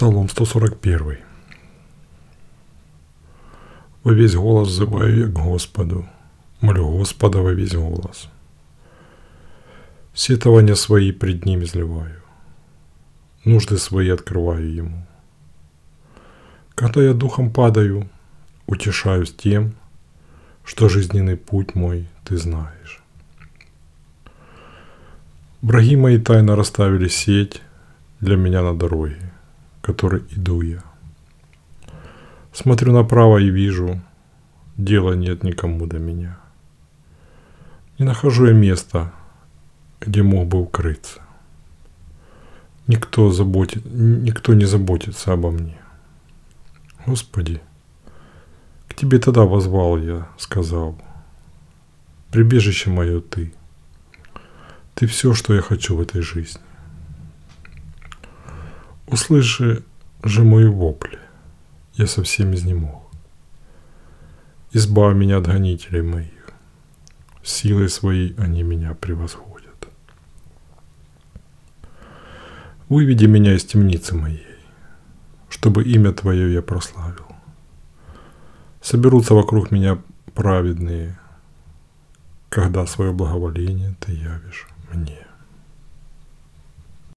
Псалом 141. Во весь голос взываю я к Господу, молю Господа во весь голос. Сетования свои пред Ним изливаю, нужды свои открываю Ему. Когда я духом падаю, утешаюсь тем, что жизненный путь мой ты знаешь. Враги мои тайно расставили сеть для меня на дороге которой иду я. Смотрю направо и вижу, дела нет никому до меня. Не нахожу я места, где мог бы укрыться. Никто, заботит, никто не заботится обо мне. Господи, к Тебе тогда возвал я, сказал, прибежище мое Ты. Ты все, что я хочу в этой жизни. Услыши же мои вопли, я совсем изнемог. Избавь меня от гонителей моих, силой своей они меня превосходят. Выведи меня из темницы моей, чтобы имя Твое я прославил. Соберутся вокруг меня праведные, когда свое благоволение Ты явишь мне.